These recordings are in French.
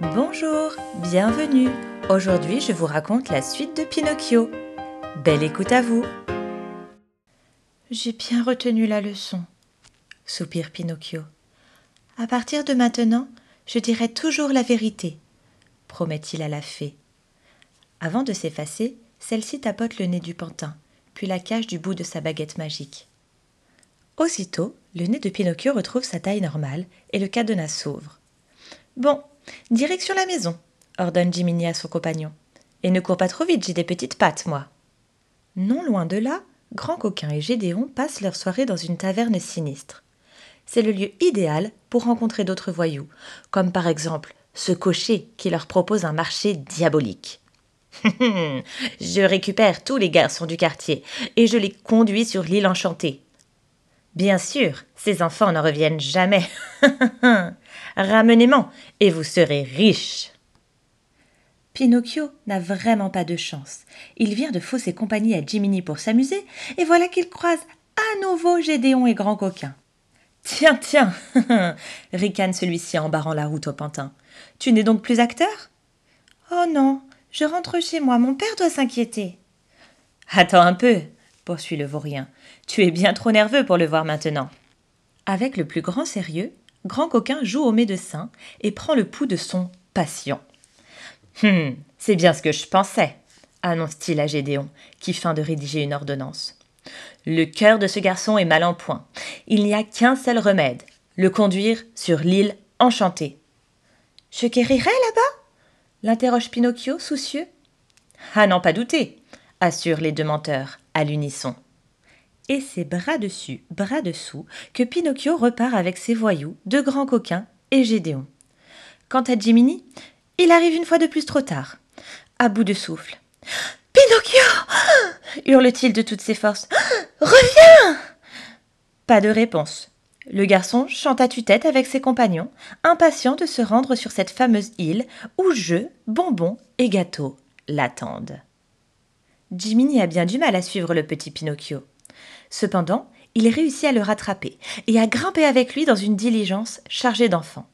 Bonjour, bienvenue. Aujourd'hui, je vous raconte la suite de Pinocchio. Belle écoute à vous. J'ai bien retenu la leçon, soupire Pinocchio. À partir de maintenant, je dirai toujours la vérité, promet-il à la fée. Avant de s'effacer, celle-ci tapote le nez du pantin, puis la cache du bout de sa baguette magique. Aussitôt, le nez de Pinocchio retrouve sa taille normale et le cadenas s'ouvre. Bon, direction la maison, ordonne Jiminy à son compagnon. Et ne cours pas trop vite, j'ai des petites pattes, moi. Non loin de là, Grand Coquin et Gédéon passent leur soirée dans une taverne sinistre. C'est le lieu idéal pour rencontrer d'autres voyous, comme par exemple ce cocher qui leur propose un marché diabolique. je récupère tous les garçons du quartier et je les conduis sur l'île enchantée. Bien sûr, ces enfants ne reviennent jamais. Ramenez-moi et vous serez riches. Pinocchio n'a vraiment pas de chance. Il vient de fausser compagnie à Jiminy pour s'amuser, et voilà qu'il croise à nouveau Gédéon et Grand Coquin. Tiens, tiens ricane celui-ci en barrant la route au pantin. Tu n'es donc plus acteur? Oh non, je rentre chez moi, mon père doit s'inquiéter. Attends un peu, poursuit le vaurien. Tu es bien trop nerveux pour le voir maintenant. Avec le plus grand sérieux, Grand Coquin joue au médecin et prend le pouls de son patient. Hum, c'est bien ce que je pensais, annonce-t-il à Gédéon, qui feint de rédiger une ordonnance. Le cœur de ce garçon est mal en point. Il n'y a qu'un seul remède le conduire sur l'île enchantée. Je guérirai là-bas? l'interroge Pinocchio, soucieux. Ah n'en pas douter, assurent les deux menteurs, à l'unisson. Et c'est bras dessus, bras dessous que Pinocchio repart avec ses voyous, de grands coquins et Gédéon. Quant à Jiminy, il arrive une fois de plus trop tard, à bout de souffle. Pinocchio hurle-t-il de toutes ses forces. Reviens Pas de réponse. Le garçon chante à tue-tête avec ses compagnons, impatient de se rendre sur cette fameuse île où jeux, bonbons et gâteaux l'attendent. Jiminy a bien du mal à suivre le petit Pinocchio. Cependant, il réussit à le rattraper et à grimper avec lui dans une diligence chargée d'enfants.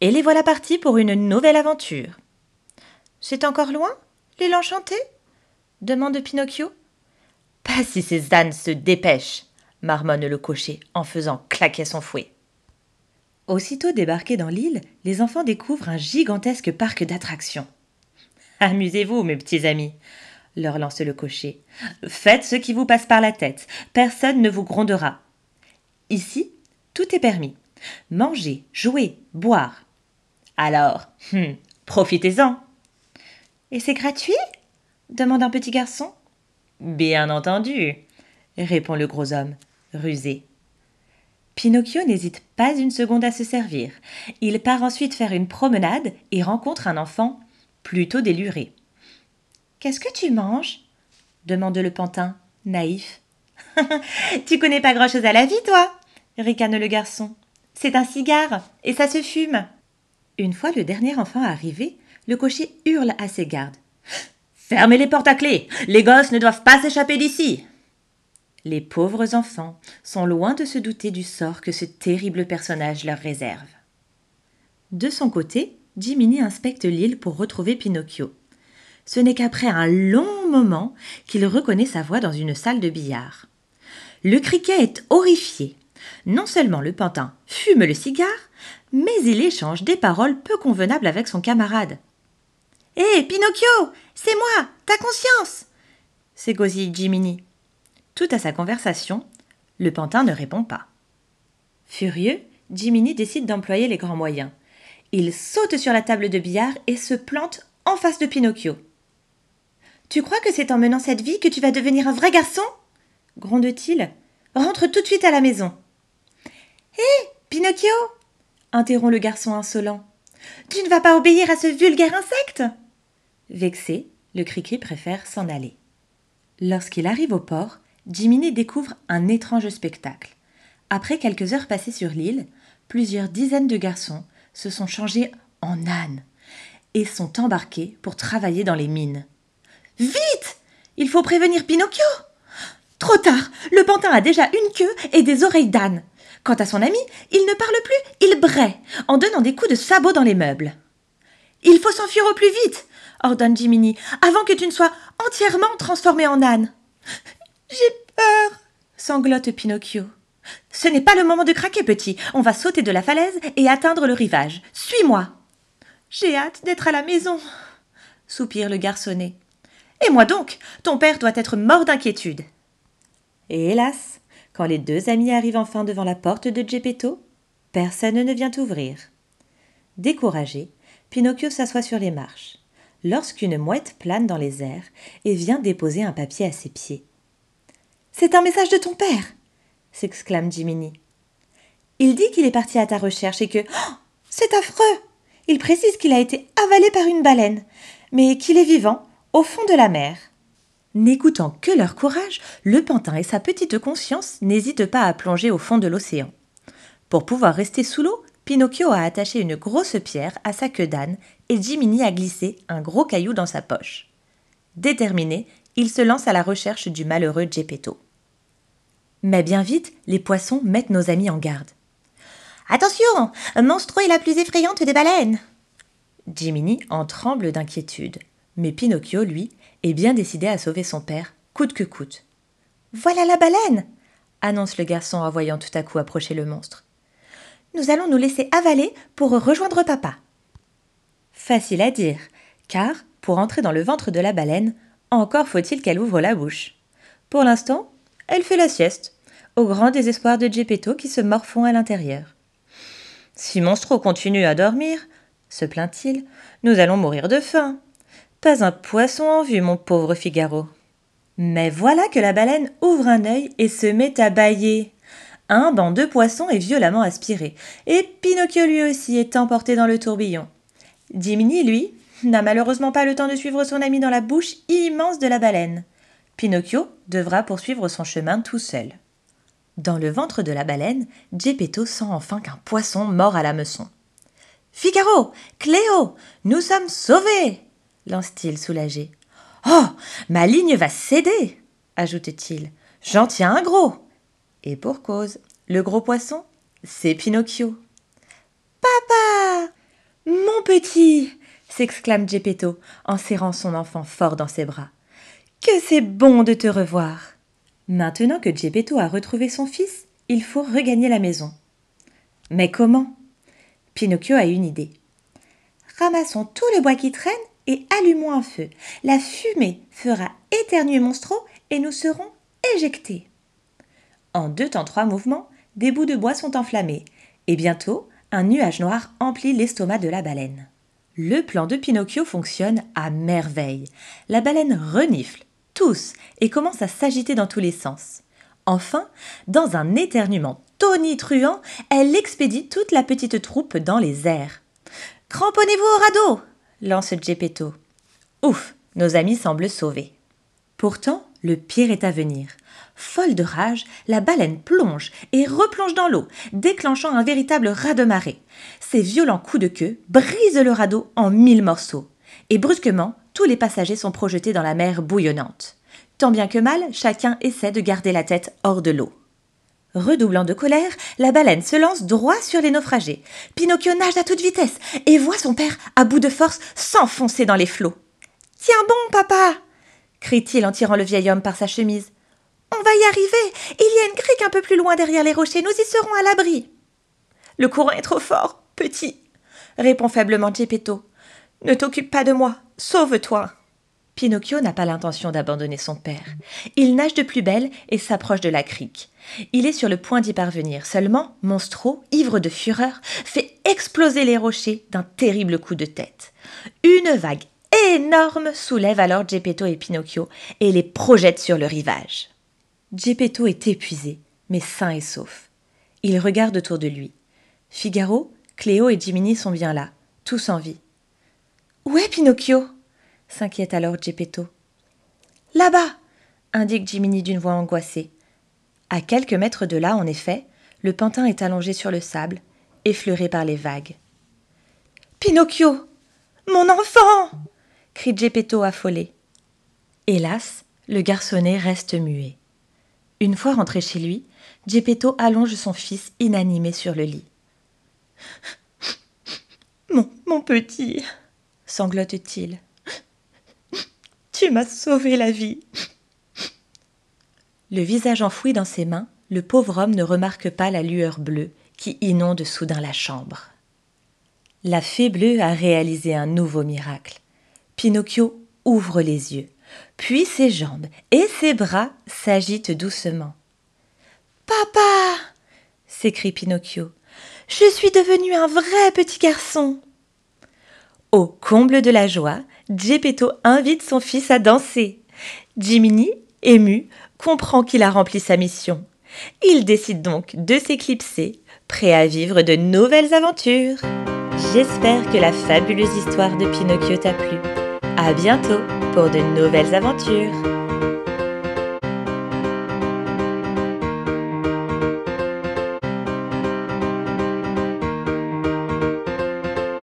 Et les voilà partis pour une nouvelle aventure. C'est encore loin, l'île enchantée? demande Pinocchio. Pas si ces ânes se dépêchent, marmonne le cocher en faisant claquer son fouet. Aussitôt débarqués dans l'île, les enfants découvrent un gigantesque parc d'attractions. Amusez-vous, mes petits amis, leur lance le cocher. Faites ce qui vous passe par la tête, personne ne vous grondera. Ici, tout est permis. Manger, jouer, boire. Alors, hum, profitez-en. Et c'est gratuit? demande un petit garçon. Bien entendu, répond le gros homme, rusé. Pinocchio n'hésite pas une seconde à se servir. Il part ensuite faire une promenade et rencontre un enfant plutôt déluré. Qu'est-ce que tu manges? demande le pantin, naïf. tu connais pas grand-chose à la vie, toi ricane le garçon. C'est un cigare, et ça se fume. Une fois le dernier enfant arrivé, le cocher hurle à ses gardes. Fermez les portes à clé. Les gosses ne doivent pas s'échapper d'ici. Les pauvres enfants sont loin de se douter du sort que ce terrible personnage leur réserve. De son côté, Jiminy inspecte l'île pour retrouver Pinocchio. Ce n'est qu'après un long moment qu'il reconnaît sa voix dans une salle de billard. Le criquet est horrifié. Non seulement le pantin fume le cigare, mais il échange des paroles peu convenables avec son camarade. Hé, Pinocchio C'est moi Ta conscience s'égosille Jiminy. Tout à sa conversation, le pantin ne répond pas. Furieux, Jiminy décide d'employer les grands moyens. Il saute sur la table de billard et se plante en face de Pinocchio. Tu crois que c'est en menant cette vie que tu vas devenir un vrai garçon? gronde-t-il. Rentre tout de suite à la maison. Hé, Pinocchio? interrompt le garçon insolent. Tu ne vas pas obéir à ce vulgaire insecte? Vexé, le Cricri préfère s'en aller. Lorsqu'il arrive au port, Jiminy découvre un étrange spectacle. Après quelques heures passées sur l'île, plusieurs dizaines de garçons se sont changés en ânes et sont embarqués pour travailler dans les mines. Vite Il faut prévenir Pinocchio Trop tard Le pantin a déjà une queue et des oreilles d'âne. Quant à son ami, il ne parle plus, il braie, en donnant des coups de sabot dans les meubles. Il faut s'enfuir au plus vite ordonne Jiminy, avant que tu ne sois entièrement transformé en âne. J'ai peur sanglote Pinocchio. Ce n'est pas le moment de craquer, petit. On va sauter de la falaise et atteindre le rivage. Suis-moi. J'ai hâte d'être à la maison, soupire le garçonnet. Et moi donc Ton père doit être mort d'inquiétude. Et hélas, quand les deux amis arrivent enfin devant la porte de Geppetto, personne ne vient ouvrir. Découragé, Pinocchio s'assoit sur les marches, lorsqu'une mouette plane dans les airs et vient déposer un papier à ses pieds. C'est un message de ton père s'exclame Jiminy. Il dit qu'il est parti à ta recherche et que. Oh, c'est affreux Il précise qu'il a été avalé par une baleine, mais qu'il est vivant, au fond de la mer. N'écoutant que leur courage, le pantin et sa petite conscience n'hésitent pas à plonger au fond de l'océan. Pour pouvoir rester sous l'eau, Pinocchio a attaché une grosse pierre à sa queue d'âne et Jiminy a glissé un gros caillou dans sa poche. Déterminé, il se lance à la recherche du malheureux Geppetto. Mais bien vite, les poissons mettent nos amis en garde. Attention Monstro est la plus effrayante des baleines Jiminy en tremble d'inquiétude. Mais Pinocchio, lui, est bien décidé à sauver son père, coûte que coûte. Voilà la baleine annonce le garçon en voyant tout à coup approcher le monstre. Nous allons nous laisser avaler pour rejoindre papa. Facile à dire, car, pour entrer dans le ventre de la baleine, encore faut-il qu'elle ouvre la bouche. Pour l'instant, elle fait la sieste, au grand désespoir de Geppetto qui se morfond à l'intérieur. Si Monstro continue à dormir, se plaint-il, nous allons mourir de faim. Pas un poisson en vue, mon pauvre Figaro. Mais voilà que la baleine ouvre un œil et se met à bâiller. Un banc de poissons est violemment aspiré, et Pinocchio lui aussi est emporté dans le tourbillon. Dimini, lui, n'a malheureusement pas le temps de suivre son ami dans la bouche immense de la baleine. Pinocchio devra poursuivre son chemin tout seul. Dans le ventre de la baleine, Geppetto sent enfin qu'un poisson mord à l'hameçon. Figaro Cléo Nous sommes sauvés lance-t-il soulagé. Oh Ma ligne va céder ajoute-t-il. J'en tiens un gros Et pour cause, le gros poisson, c'est Pinocchio. Papa Mon petit s'exclame Geppetto en serrant son enfant fort dans ses bras. Que c'est bon de te revoir Maintenant que Geppetto a retrouvé son fils, il faut regagner la maison. Mais comment? Pinocchio a une idée. Ramassons tout le bois qui traîne et allumons un feu. La fumée fera éternuer Monstro et nous serons éjectés. En deux temps trois mouvements, des bouts de bois sont enflammés, et bientôt un nuage noir emplit l'estomac de la baleine. Le plan de Pinocchio fonctionne à merveille. La baleine renifle, tousse et commence à s'agiter dans tous les sens. Enfin, dans un éternuement tonitruant, elle expédie toute la petite troupe dans les airs. Cramponnez-vous au radeau lance Geppetto. Ouf, nos amis semblent sauvés. Pourtant, le pire est à venir. Folle de rage, la baleine plonge et replonge dans l'eau, déclenchant un véritable raz-de-marée. Ses violents coups de queue brisent le radeau en mille morceaux. Et brusquement, tous les passagers sont projetés dans la mer bouillonnante. Tant bien que mal, chacun essaie de garder la tête hors de l'eau. Redoublant de colère, la baleine se lance droit sur les naufragés. Pinocchio nage à toute vitesse et voit son père, à bout de force, s'enfoncer dans les flots. Tiens bon, papa crie-t-il en tirant le vieil homme par sa chemise. On va y arriver. Il y a une crique un peu plus loin derrière les rochers. Nous y serons à l'abri. Le courant est trop fort, petit, répond faiblement Geppetto. Ne t'occupe pas de moi. Sauve-toi. Pinocchio n'a pas l'intention d'abandonner son père. Il nage de plus belle et s'approche de la crique. Il est sur le point d'y parvenir. Seulement, Monstro, ivre de fureur, fait exploser les rochers d'un terrible coup de tête. Une vague énorme soulève alors Geppetto et Pinocchio et les projette sur le rivage. Geppetto est épuisé, mais sain et sauf. Il regarde autour de lui. Figaro, Cléo et Jiminy sont bien là, tous en vie. Où est Pinocchio? S'inquiète alors Geppetto. Là-bas indique Jiminy d'une voix angoissée. À quelques mètres de là, en effet, le pantin est allongé sur le sable, effleuré par les vagues. Pinocchio Mon enfant crie Geppetto affolé. Hélas, le garçonnet reste muet. Une fois rentré chez lui, Geppetto allonge son fils inanimé sur le lit. Mon, mon petit sanglote-t-il. Tu m'as sauvé la vie. Le visage enfoui dans ses mains, le pauvre homme ne remarque pas la lueur bleue qui inonde soudain la chambre. La fée bleue a réalisé un nouveau miracle. Pinocchio ouvre les yeux, puis ses jambes et ses bras s'agitent doucement. Papa s'écrie Pinocchio. Je suis devenu un vrai petit garçon. Au comble de la joie, Geppetto invite son fils à danser. Jiminy, ému, comprend qu'il a rempli sa mission. Il décide donc de s'éclipser, prêt à vivre de nouvelles aventures. J'espère que la fabuleuse histoire de Pinocchio t'a plu. À bientôt pour de nouvelles aventures.